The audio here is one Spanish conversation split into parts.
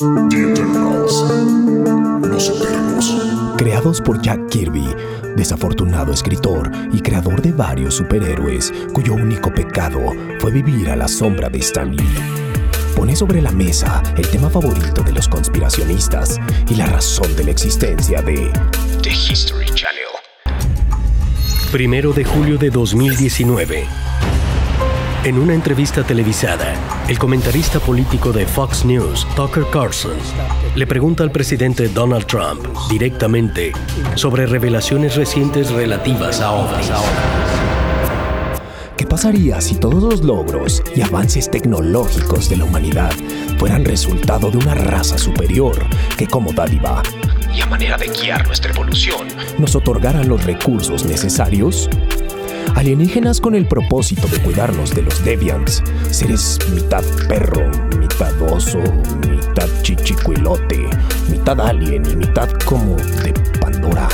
Los Eternos. Creados por Jack Kirby, desafortunado escritor y creador de varios superhéroes, cuyo único pecado fue vivir a la sombra de Stan Lee. Pone sobre la mesa el tema favorito de los conspiracionistas y la razón de la existencia de The History Channel. Primero de julio de 2019. En una entrevista televisada, el comentarista político de Fox News, Tucker Carlson, le pregunta al presidente Donald Trump directamente sobre revelaciones recientes relativas a ovnis. ¿Qué pasaría si todos los logros y avances tecnológicos de la humanidad fueran resultado de una raza superior que como dádiva y a manera de guiar nuestra evolución nos otorgaran los recursos necesarios? Alienígenas con el propósito de cuidarnos de los Deviants, seres mitad perro, mitad oso, mitad chichicuilote, mitad alien y mitad como de Pandora.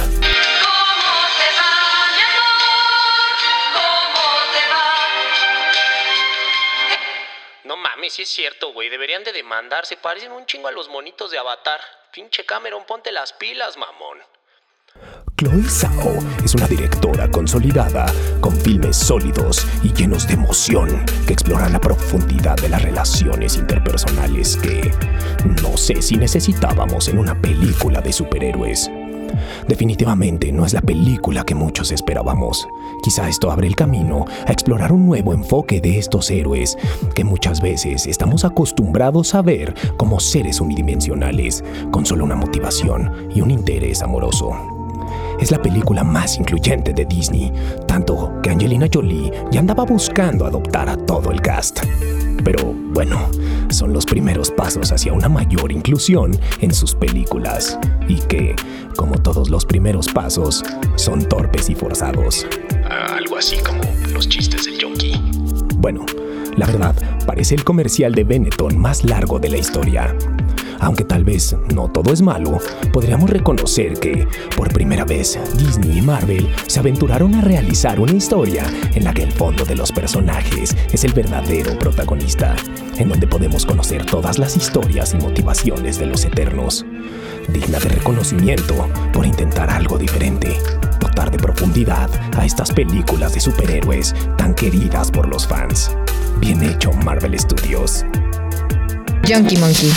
No mames, sí es cierto, güey. Deberían de demandarse. Parecen un chingo a los monitos de Avatar. Pinche Cameron, ponte las pilas, mamón. Chloe Zhao es una directora consolidada, con filmes sólidos y llenos de emoción que exploran la profundidad de las relaciones interpersonales que no sé si necesitábamos en una película de superhéroes. Definitivamente no es la película que muchos esperábamos. Quizá esto abre el camino a explorar un nuevo enfoque de estos héroes que muchas veces estamos acostumbrados a ver como seres unidimensionales, con solo una motivación y un interés amoroso. Es la película más incluyente de Disney, tanto que Angelina Jolie ya andaba buscando adoptar a todo el cast. Pero bueno, son los primeros pasos hacia una mayor inclusión en sus películas y que, como todos los primeros pasos, son torpes y forzados. Algo así como los chistes del Yonki. Bueno, la verdad, parece el comercial de Benetton más largo de la historia. Aunque tal vez no todo es malo, podríamos reconocer que, por primera vez, Disney y Marvel se aventuraron a realizar una historia en la que el fondo de los personajes es el verdadero protagonista, en donde podemos conocer todas las historias y motivaciones de los Eternos. Digna de reconocimiento por intentar algo diferente, dotar de profundidad a estas películas de superhéroes tan queridas por los fans. Bien hecho, Marvel Studios. Junkie Monkey.